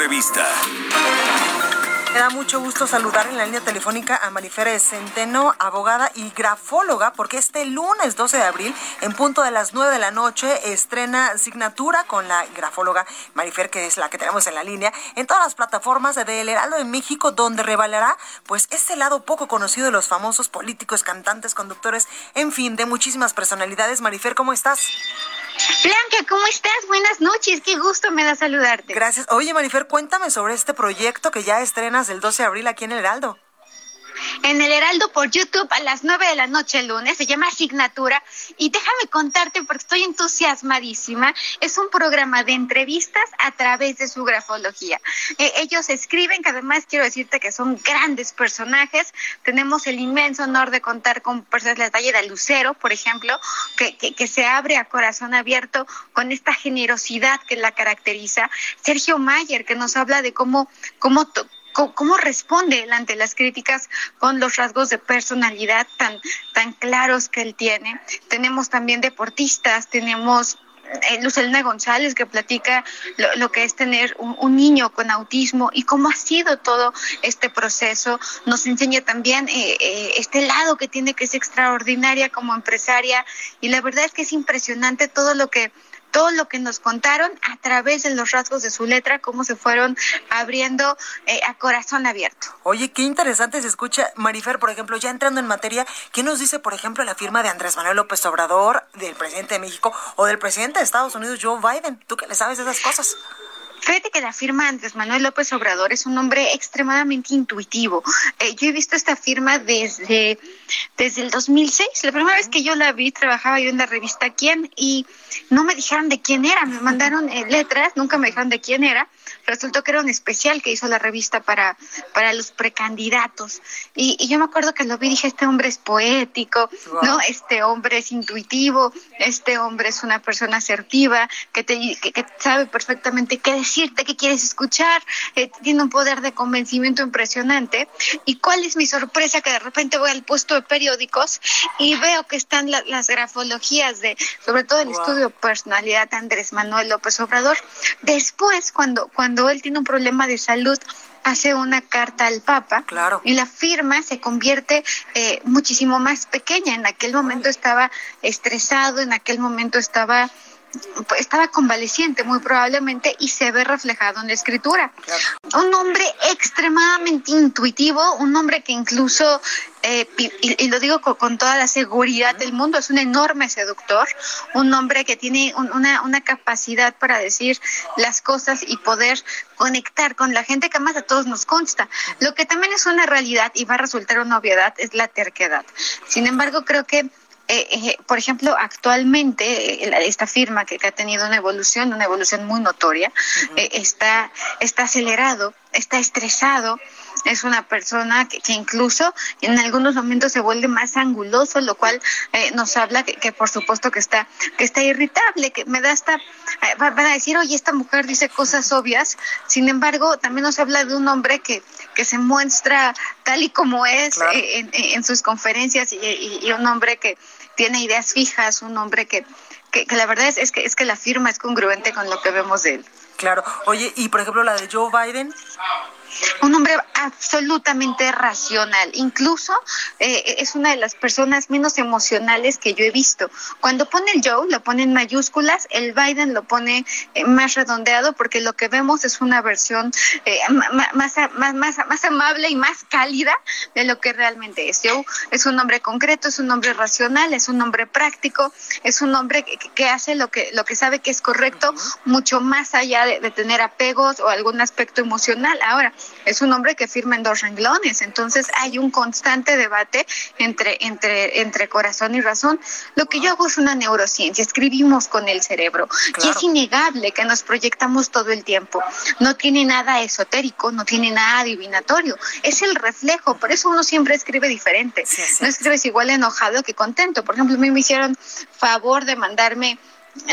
Entrevista. Me da mucho gusto saludar en la línea telefónica a Marifer Centeno, abogada y grafóloga, porque este lunes 12 de abril, en punto de las 9 de la noche, estrena asignatura con la grafóloga Marifer, que es la que tenemos en la línea, en todas las plataformas de El Heraldo de México, donde revelará pues ese lado poco conocido de los famosos políticos, cantantes, conductores, en fin, de muchísimas personalidades. Marifer, ¿cómo estás? Blanca, ¿cómo estás? Buenas noches, qué gusto me da saludarte. Gracias. Oye, Marifer, cuéntame sobre este proyecto que ya estrenas el 12 de abril aquí en El Heraldo en el Heraldo por YouTube a las 9 de la noche el lunes. Se llama Asignatura. Y déjame contarte, porque estoy entusiasmadísima. Es un programa de entrevistas a través de su grafología. Eh, ellos escriben, que además quiero decirte que son grandes personajes. Tenemos el inmenso honor de contar con personas de la talla de Lucero, por ejemplo, que, que, se abre a corazón abierto con esta generosidad que la caracteriza. Sergio Mayer, que nos habla de cómo, cómo cómo responde él ante las críticas con los rasgos de personalidad tan, tan claros que él tiene. Tenemos también deportistas, tenemos eh, Lucelina González que platica lo, que es tener un, niño con autismo y cómo ha sido todo este proceso. Nos enseña también eh, eh, este lado que tiene que ser extraordinaria como empresaria y la verdad es que es impresionante todo lo que todo lo que nos contaron a través de los rasgos de su letra, cómo se fueron abriendo eh, a corazón abierto. Oye, qué interesante se escucha, Marifer, por ejemplo, ya entrando en materia, ¿qué nos dice, por ejemplo, la firma de Andrés Manuel López Obrador, del presidente de México o del presidente de Estados Unidos, Joe Biden? ¿Tú qué le sabes esas cosas? Fíjate que la firma Andrés Manuel López Obrador es un hombre extremadamente intuitivo. Eh, yo he visto esta firma desde, desde el 2006. La primera vez que yo la vi, trabajaba yo en la revista Quién y no me dijeron de quién era. Me mandaron eh, letras, nunca me dijeron de quién era resultó que era un especial que hizo la revista para, para los precandidatos. Y, yo me acuerdo que lo vi y dije, este hombre es poético, ¿no? Este hombre es intuitivo, este hombre es una persona asertiva, que, te, que, sabe perfectamente qué decirte, qué quieres escuchar, eh, tiene un poder de convencimiento impresionante. ¿Y cuál es mi sorpresa? Que de repente voy al puesto de periódicos y veo que están las grafologías de, sobre todo el estudio de personalidad de Andrés Manuel López Obrador. Después, cuando, cuando él tiene un problema de salud, hace una carta al Papa claro. y la firma se convierte eh, muchísimo más pequeña. En aquel momento estaba estresado, en aquel momento estaba estaba convaleciente muy probablemente y se ve reflejado en la escritura. Un hombre extremadamente intuitivo, un hombre que incluso, eh, y, lo digo con, toda la seguridad del mundo, es un enorme seductor, un hombre que tiene una, una capacidad para decir las cosas y poder conectar con la gente que más a todos nos consta. Lo que también es una realidad y va a resultar una obviedad es la terquedad. Sin embargo, creo que eh, eh, por ejemplo, actualmente eh, esta firma que, ha tenido una evolución, una evolución muy notoria, está, está acelerado, está estresado, es una persona que, incluso en algunos momentos se vuelve más anguloso, lo cual nos habla que, por supuesto que está que está irritable, que me da hasta van a decir, oye, esta mujer dice cosas obvias, sin embargo, también nos habla de un hombre que, que se muestra tal y como es en, sus conferencias y un hombre que, tiene ideas fijas, un hombre que, que, la verdad es, es, que, es que la firma es congruente con lo que vemos de él. Claro. Oye, y por ejemplo la de Joe Biden un hombre absolutamente racional. Incluso eh, es una de las personas menos emocionales que yo he visto. Cuando pone el Joe, lo pone en mayúsculas, el Biden lo pone eh, más redondeado porque lo que vemos es una versión eh, más, más, más, más amable y más cálida de lo que realmente es. Joe es un hombre concreto, es un hombre racional, es un hombre práctico, es un hombre que, hace lo que, lo que sabe que es correcto, mucho más allá de tener apegos o algún aspecto emocional. Ahora, es un hombre que firma en dos renglones. Entonces hay un constante debate entre, entre, entre corazón y razón. Lo que yo hago es una neurociencia, escribimos con el cerebro. Y es innegable que nos proyectamos todo el tiempo. No tiene nada esotérico, no tiene nada adivinatorio. Es el reflejo, por eso uno siempre escribe diferente. no escribes igual enojado que contento. Por ejemplo, a mí me hicieron favor de mandarme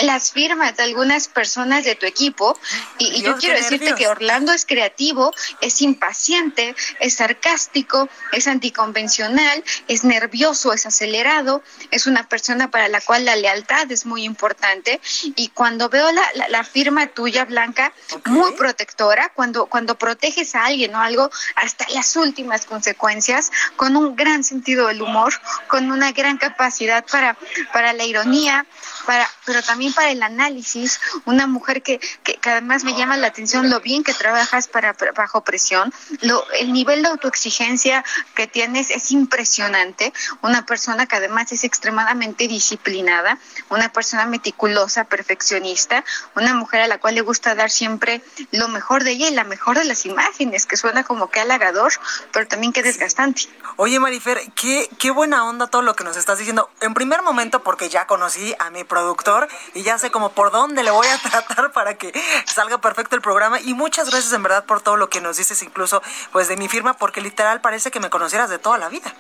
las firmas de algunas personas de tu equipo. Y, yo quiero decirte que Orlando es creativo, es impaciente, es sarcástico, es anticonvencional, es nervioso, es acelerado, es una persona para la cual la lealtad es muy importante. Y cuando veo la, la, firma tuya, Blanca, muy protectora, cuando, cuando proteges a alguien o algo hasta las últimas consecuencias, con un gran sentido del humor, con una gran capacidad para, para la ironía, para, pero también para el análisis, una mujer que, que, además me llama la atención lo bien que trabajas para, bajo presión, lo, el nivel de autoexigencia que tienes es impresionante, una persona que además es extremadamente disciplinada, una persona meticulosa, perfeccionista, una mujer a la cual le gusta dar siempre lo mejor de ella y la mejor de las imágenes, que suena como que halagador, pero también que desgastante. Oye, Marifer, qué, qué buena onda todo lo que nos estás diciendo. En primer momento, porque ya conocí a mi productor y ya sé como por dónde le voy a tratar para que salga perfecto el programa. Y muchas gracias en verdad por todo lo que nos dices, incluso pues de mi firma, porque literal parece que me conocieras de toda la vida.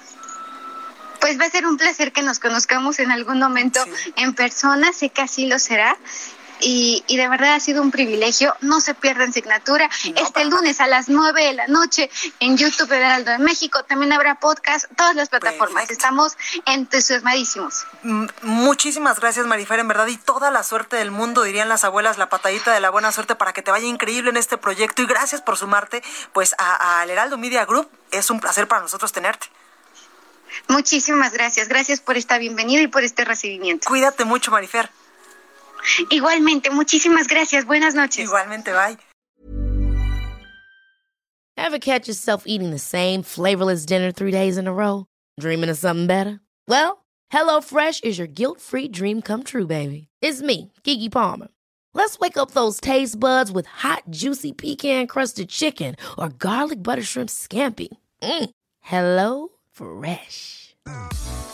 Pues va a ser un placer que nos conozcamos en algún momento en persona, sé que así lo será y, y, de verdad ha sido un privilegio. No se pierdan Signatura. este lunes a las 9 de la noche en YouTube de Heraldo de México. También habrá podcast, todas las plataformas. Estamos entusiasmadísimos. muchísimas gracias, Marifer, en verdad. Y toda la suerte del mundo, dirían las abuelas, la patadita de la buena suerte para que te vaya increíble en este proyecto. Y gracias por sumarte pues al Heraldo Media Group. Es un placer para nosotros tenerte. Muchísimas gracias. Gracias por esta bienvenida y por este recibimiento. Cuídate mucho, Marifer. Igualmente, muchísimas gracias. Buenas noches. Igualmente, bye. Ever catch yourself eating the same flavorless dinner three days in a row? Dreaming of something better? Well, HelloFresh is your guilt-free dream come true, baby. It's me, Kiki Palmer. Let's wake up those taste buds with hot, juicy pecan-crusted chicken or garlic butter shrimp scampi. Mm. Hello Fresh.